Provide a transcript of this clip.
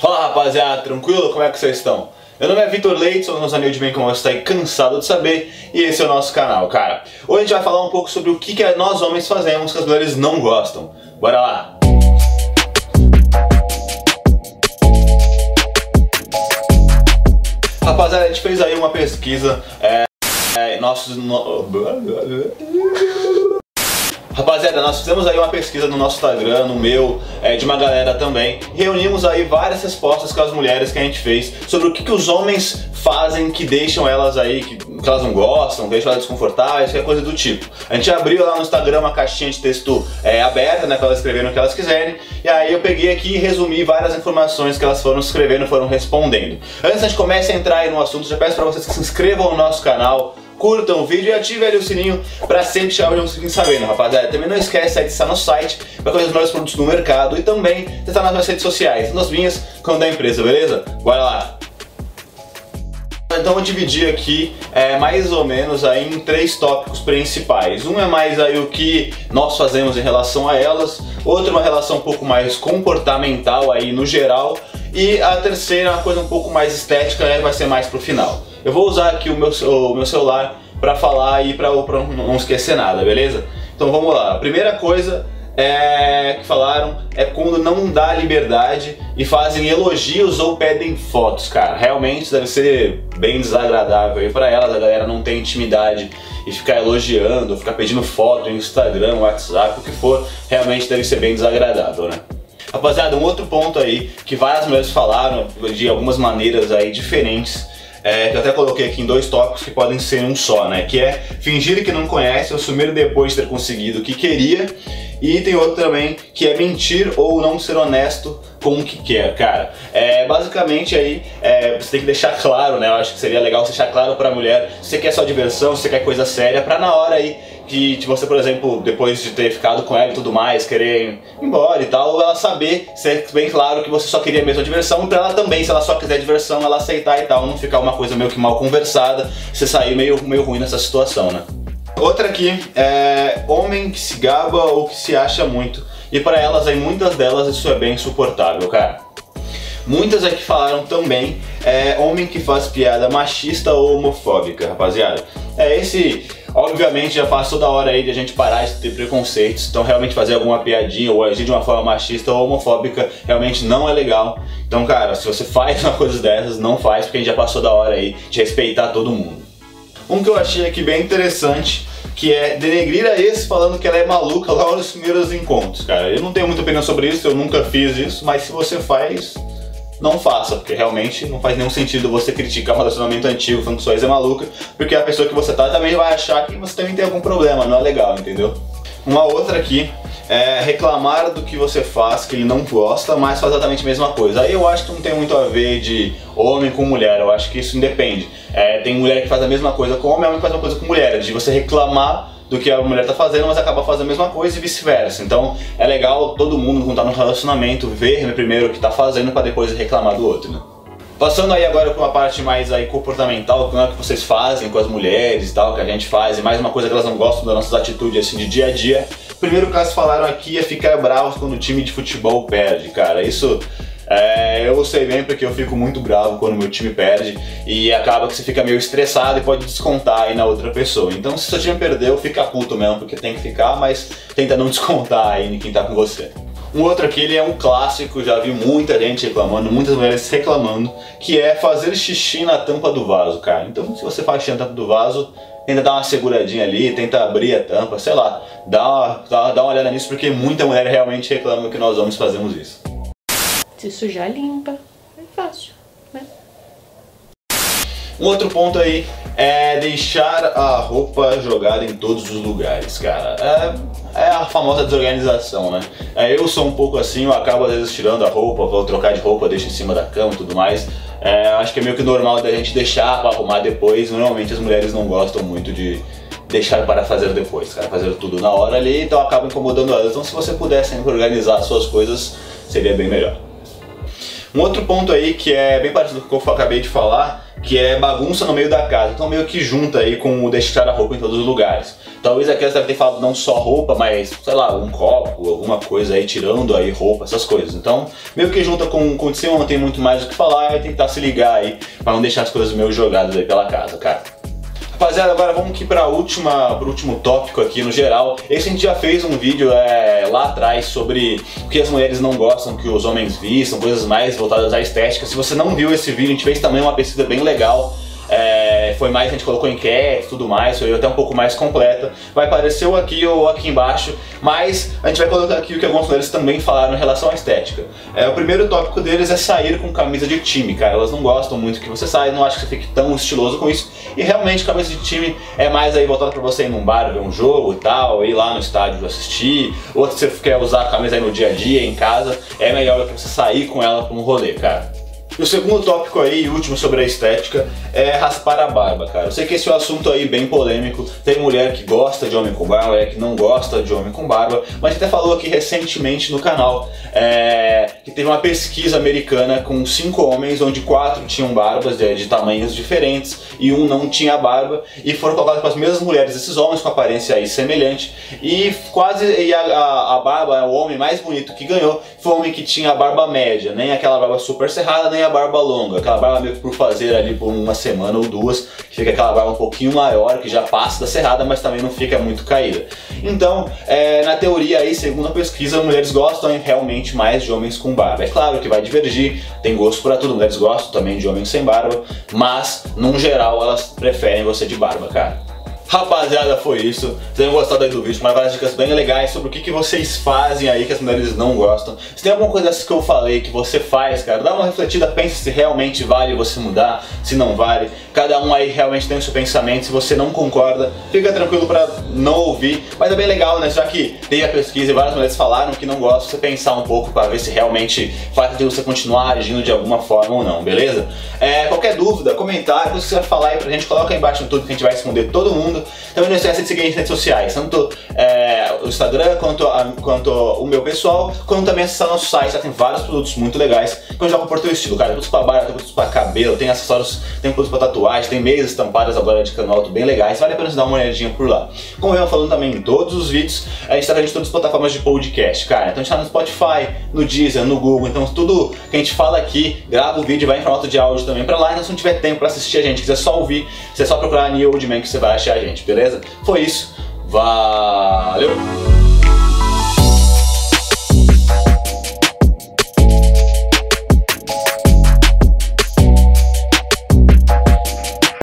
Fala rapaziada, tranquilo? Como é que vocês estão? Meu nome é Vitor Leite, sou nosso anel de bem como você está aí cansado de saber e esse é o nosso canal, cara. Hoje a gente vai falar um pouco sobre o que, que nós homens fazemos que as mulheres não gostam. Bora lá! Rapaziada, a gente fez aí uma pesquisa, é, é, nossos... No... Rapaziada, nós fizemos aí uma pesquisa no nosso Instagram, no meu, é, de uma galera também. Reunimos aí várias respostas com as mulheres que a gente fez sobre o que, que os homens fazem que deixam elas aí, que, que elas não gostam, deixam elas desconfortáveis, qualquer coisa do tipo. A gente abriu lá no Instagram uma caixinha de texto é, aberta, né, para elas escreverem o que elas quiserem. E aí eu peguei aqui e resumi várias informações que elas foram escrevendo, foram respondendo. Antes a gente comece a entrar aí no assunto, já peço para vocês que se inscrevam no nosso canal, curtam o vídeo e ativem o sininho para sempre onde vocês fiquem sabendo, rapaziada. Também não esquece de estar no site para conhecer os novos produtos do mercado e também estar nas nossas redes sociais, nas minhas como da empresa, beleza? Bora lá! Então eu dividi aqui é, mais ou menos aí em três tópicos principais. Um é mais aí o que nós fazemos em relação a elas, outro é uma relação um pouco mais comportamental aí no geral e a terceira é uma coisa um pouco mais estética, né, vai ser mais pro final. Eu vou usar aqui o meu, o meu celular para falar e para não esquecer nada, beleza? Então vamos lá. A primeira coisa é, que falaram é quando não dá liberdade e fazem elogios ou pedem fotos, cara. Realmente deve ser bem desagradável aí para elas, a galera não tem intimidade e ficar elogiando, ficar pedindo foto no Instagram, WhatsApp, o que for, realmente deve ser bem desagradável, né? Rapaziada, um outro ponto aí que várias mulheres falaram de algumas maneiras aí diferentes é, que eu até coloquei aqui em dois tópicos que podem ser um só, né? Que é fingir que não conhece, assumir depois de ter conseguido o que queria. E tem outro também que é mentir ou não ser honesto com o que quer, cara. É, basicamente aí é, você tem que deixar claro, né? Eu acho que seria legal deixar claro pra mulher se você quer só diversão, se você quer coisa séria, pra na hora aí que de você, por exemplo, depois de ter ficado com ela e tudo mais, querer ir embora e tal, ela saber, ser bem claro que você só queria mesmo a diversão, pra ela também, se ela só quiser diversão, ela aceitar e tal, não ficar uma coisa meio que mal conversada, você sair meio, meio ruim nessa situação, né? Outra aqui é homem que se gaba ou que se acha muito. E para elas aí, muitas delas, isso é bem insuportável, cara. Muitas aqui falaram também é, homem que faz piada machista ou homofóbica, rapaziada. É esse, obviamente já passou da hora aí de a gente parar de ter preconceitos, então realmente fazer alguma piadinha ou agir de uma forma machista ou homofóbica realmente não é legal. Então, cara, se você faz uma coisa dessas, não faz, porque a gente já passou da hora aí de respeitar todo mundo. Um que eu achei aqui bem interessante que é denegrir a esse falando que ela é maluca lá nos primeiros encontros, cara. Eu não tenho muita opinião sobre isso, eu nunca fiz isso, mas se você faz, não faça, porque realmente não faz nenhum sentido você criticar um relacionamento antigo falando que sua ex é maluca, porque a pessoa que você tá também vai achar que você também tem algum problema, não é legal, entendeu? Uma outra aqui é reclamar do que você faz que ele não gosta, mas faz exatamente a mesma coisa. Aí eu acho que não tem muito a ver de homem com mulher, eu acho que isso independe. É, tem mulher que faz a mesma coisa com homem, homem que faz a mesma coisa com mulher, de você reclamar do que a mulher tá fazendo, mas acaba fazendo a mesma coisa e vice-versa. Então é legal todo mundo, quando tá no relacionamento, ver primeiro o que tá fazendo para depois reclamar do outro, né? Passando aí agora para uma parte mais aí comportamental, como é que vocês fazem com as mulheres e tal, que a gente faz, e mais uma coisa que elas não gostam das nossas atitudes assim de dia a dia. Primeiro caso falaram aqui é ficar bravo quando o time de futebol perde, cara. Isso é, eu sei bem porque eu fico muito bravo quando meu time perde e acaba que você fica meio estressado e pode descontar aí na outra pessoa. Então se seu time perdeu, fica puto mesmo, porque tem que ficar, mas tenta não descontar aí em quem tá com você. Um outro aqui, ele é um clássico, já vi muita gente reclamando, muitas mulheres reclamando, que é fazer xixi na tampa do vaso, cara. Então, se você faz xixi na tampa do vaso, tenta dar uma seguradinha ali, tenta abrir a tampa, sei lá, dá uma, dá, uma olhada nisso, porque muita mulher realmente reclama que nós homens fazemos isso. Se sujar, limpa. É fácil, né? Um outro ponto aí é deixar a roupa jogada em todos os lugares, cara. É, é a famosa desorganização, né? É, eu sou um pouco assim, eu acabo às vezes tirando a roupa, vou trocar de roupa, deixo em cima da cama e tudo mais. É, acho que é meio que normal da gente deixar para arrumar depois. Normalmente as mulheres não gostam muito de deixar para fazer depois, cara, fazer tudo na hora ali, então acaba incomodando elas. Então se você pudesse organizar suas coisas, seria bem melhor. Um outro ponto aí que é bem parecido com o que eu acabei de falar, que é bagunça no meio da casa. Então meio que junta aí com o deixar a roupa em todos os lugares. Talvez aqui elas devem ter falado não só roupa, mas, sei lá, um copo, alguma coisa aí, tirando aí roupa, essas coisas. Então, meio que junta com, com o de não tem muito mais o que falar, é tentar se ligar aí, pra não deixar as coisas meio jogadas aí pela casa, cara. Rapaziada, agora vamos aqui para pro último tópico aqui no geral. Esse a gente já fez um vídeo é, lá atrás sobre o que as mulheres não gostam que os homens vistam, coisas mais voltadas à estética. Se você não viu esse vídeo, a gente fez também uma pesquisa bem legal foi mais, a gente colocou enquete e tudo mais, foi até um pouco mais completa. Vai aparecer ou aqui ou aqui embaixo, mas a gente vai colocar aqui o que alguns deles também falaram em relação à estética. É, o primeiro tópico deles é sair com camisa de time, cara. Elas não gostam muito que você saia, não acho que você fique tão estiloso com isso. E realmente camisa de time é mais aí voltada para você ir num bar, ver um jogo e tal, ir lá no estádio assistir, ou se você quer usar a camisa aí no dia a dia, em casa, é melhor que você sair com ela para um rolê, cara. E o segundo tópico aí, e último sobre a estética, é raspar a barba, cara. Eu sei que esse é um assunto aí bem polêmico. Tem mulher que gosta de homem com barba, mulher que não gosta de homem com barba, mas até falou aqui recentemente no canal é, que teve uma pesquisa americana com cinco homens, onde quatro tinham barbas de, de tamanhos diferentes e um não tinha barba, e foram colocados para as mesmas mulheres, esses homens com aparência aí semelhante, e quase e a, a, a barba, o homem mais bonito que ganhou foi o homem que tinha a barba média, nem aquela barba super cerrada, nem a barba longa, aquela barba meio que por fazer ali por uma semana ou duas, fica aquela barba um pouquinho maior, que já passa da cerrada, mas também não fica muito caída. Então, é, na teoria aí, segundo a pesquisa, mulheres gostam realmente mais de homens com barba. É claro que vai divergir, tem gosto para tudo, mulheres gostam também de homens sem barba, mas, num geral, elas preferem você de barba, cara. Rapaziada, foi isso. Vocês tenham gostado aí do vídeo, mas várias dicas bem legais sobre o que, que vocês fazem aí que as mulheres não gostam. Se tem alguma coisa dessas que eu falei que você faz, cara, dá uma refletida, pensa se realmente vale você mudar, se não vale. Cada um aí realmente tem o seu pensamento, se você não concorda, fica tranquilo pra não ouvir. Mas é bem legal, né? Já que tem a pesquisa e várias mulheres falaram que não gostam, você pensar um pouco pra ver se realmente faz sentido você continuar agindo de alguma forma ou não, beleza? É, qualquer dúvida, comentário, que você vai falar aí pra gente, coloca aí embaixo no tudo que a gente vai responder todo mundo mundo. Também não esqueça de seguir nas redes sociais, tanto é, o Instagram quanto, a, quanto o meu pessoal, quanto também acessar nosso site, já tem vários produtos muito legais que eu jogo por teu estilo, cara. Produtos pra barba, tem produtos pra cabelo, tem acessórios, tem produtos pra tatuagem, tem meias estampadas agora de cano alto bem legais, vale a pena você dar uma olhadinha por lá. Como eu falando também em todos os vídeos, a gente tá vendo em todas as plataformas de podcast, cara. Então a gente tá no Spotify, no Deezer, no Google, então tudo que a gente fala aqui, grava o vídeo, vai em formato de áudio também pra lá, então se não tiver tempo pra assistir a gente, quiser só ouvir, você é só procurar New Old Man que você vai achar a gente gente, beleza? Foi isso. Valeu!